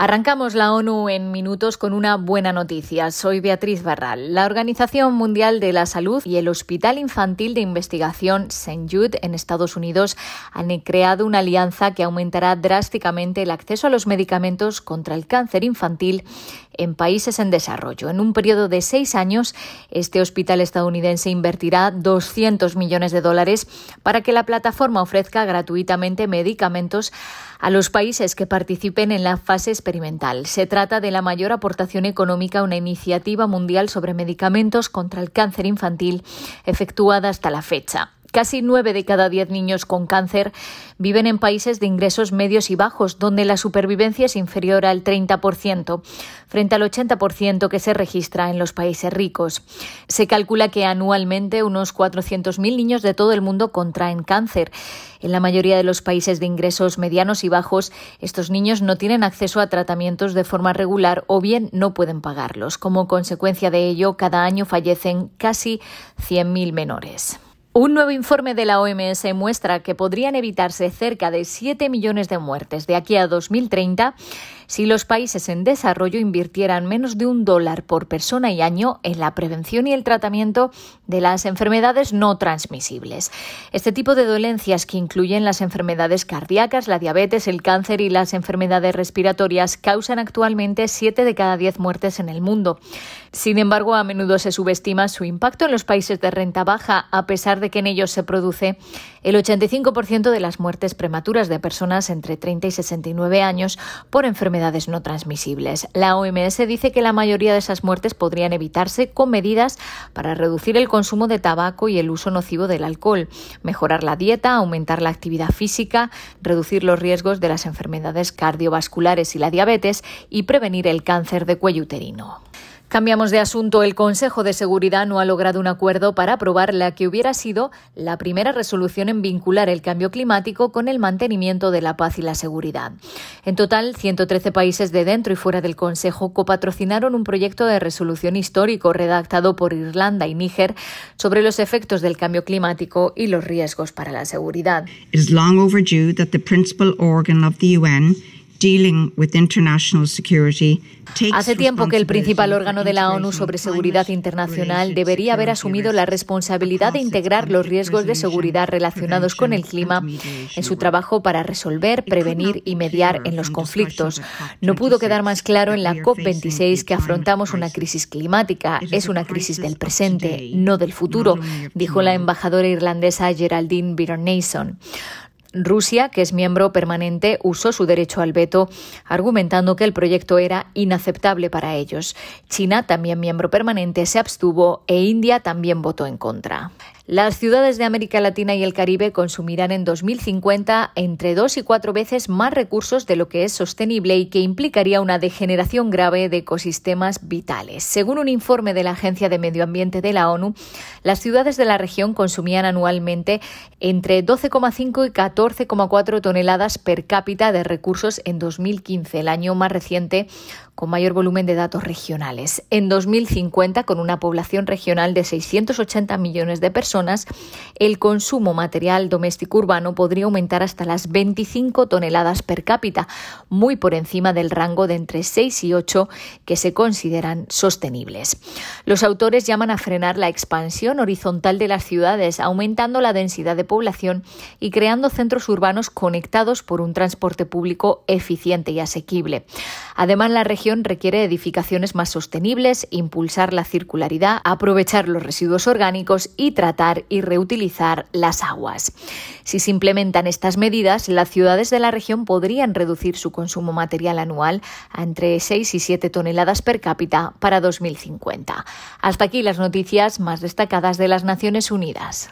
Arrancamos la ONU en minutos con una buena noticia. Soy Beatriz Barral. La Organización Mundial de la Salud y el Hospital Infantil de Investigación St. Jude en Estados Unidos han creado una alianza que aumentará drásticamente el acceso a los medicamentos contra el cáncer infantil en países en desarrollo. En un periodo de seis años, este hospital estadounidense invertirá 200 millones de dólares para que la plataforma ofrezca gratuitamente medicamentos a los países que participen en la fase experimental. Se trata de la mayor aportación económica a una iniciativa mundial sobre medicamentos contra el cáncer infantil efectuada hasta la fecha. Casi nueve de cada diez niños con cáncer viven en países de ingresos medios y bajos, donde la supervivencia es inferior al 30%, frente al 80% que se registra en los países ricos. Se calcula que anualmente unos 400.000 niños de todo el mundo contraen cáncer. En la mayoría de los países de ingresos medianos y bajos, estos niños no tienen acceso a tratamientos de forma regular o bien no pueden pagarlos. Como consecuencia de ello, cada año fallecen casi 100.000 menores. Un nuevo informe de la OMS muestra que podrían evitarse cerca de 7 millones de muertes de aquí a 2030 si los países en desarrollo invirtieran menos de un dólar por persona y año en la prevención y el tratamiento de las enfermedades no transmisibles. Este tipo de dolencias que incluyen las enfermedades cardíacas, la diabetes, el cáncer y las enfermedades respiratorias causan actualmente 7 de cada 10 muertes en el mundo. Sin embargo, a menudo se subestima su impacto en los países de renta baja, a pesar de que en ellos se produce el 85% de las muertes prematuras de personas entre 30 y 69 años por enfermedades no transmisibles. La OMS dice que la mayoría de esas muertes podrían evitarse con medidas para reducir el consumo de tabaco y el uso nocivo del alcohol, mejorar la dieta, aumentar la actividad física, reducir los riesgos de las enfermedades cardiovasculares y la diabetes y prevenir el cáncer de cuello uterino. Cambiamos de asunto. El Consejo de Seguridad no ha logrado un acuerdo para aprobar la que hubiera sido la primera resolución en vincular el cambio climático con el mantenimiento de la paz y la seguridad. En total, 113 países de dentro y fuera del Consejo copatrocinaron un proyecto de resolución histórico redactado por Irlanda y Níger sobre los efectos del cambio climático y los riesgos para la seguridad. principal UN Hace tiempo que el principal órgano de la ONU sobre seguridad internacional debería haber asumido la responsabilidad de integrar los riesgos de seguridad relacionados con el clima en su trabajo para resolver, prevenir y mediar en los conflictos. No pudo quedar más claro en la COP26 que afrontamos una crisis climática. Es una crisis del presente, no del futuro, dijo la embajadora irlandesa Geraldine Byrne-Nason. Rusia, que es miembro permanente, usó su derecho al veto, argumentando que el proyecto era inaceptable para ellos. China, también miembro permanente, se abstuvo e India también votó en contra. Las ciudades de América Latina y el Caribe consumirán en 2050 entre dos y cuatro veces más recursos de lo que es sostenible y que implicaría una degeneración grave de ecosistemas vitales. Según un informe de la Agencia de Medio Ambiente de la ONU, las ciudades de la región consumían anualmente entre 12,5 y 14,4 toneladas per cápita de recursos en 2015, el año más reciente con mayor volumen de datos regionales. En 2050, con una población regional de 680 millones de personas, el consumo material doméstico urbano podría aumentar hasta las 25 toneladas per cápita, muy por encima del rango de entre 6 y 8 que se consideran sostenibles. Los autores llaman a frenar la expansión horizontal de las ciudades, aumentando la densidad de población y creando centros urbanos conectados por un transporte público eficiente y asequible. Además, la región requiere edificaciones más sostenibles, impulsar la circularidad, aprovechar los residuos orgánicos y tratar y reutilizar las aguas. Si se implementan estas medidas, las ciudades de la región podrían reducir su consumo material anual a entre 6 y 7 toneladas per cápita para 2050. Hasta aquí las noticias más destacadas de las Naciones Unidas.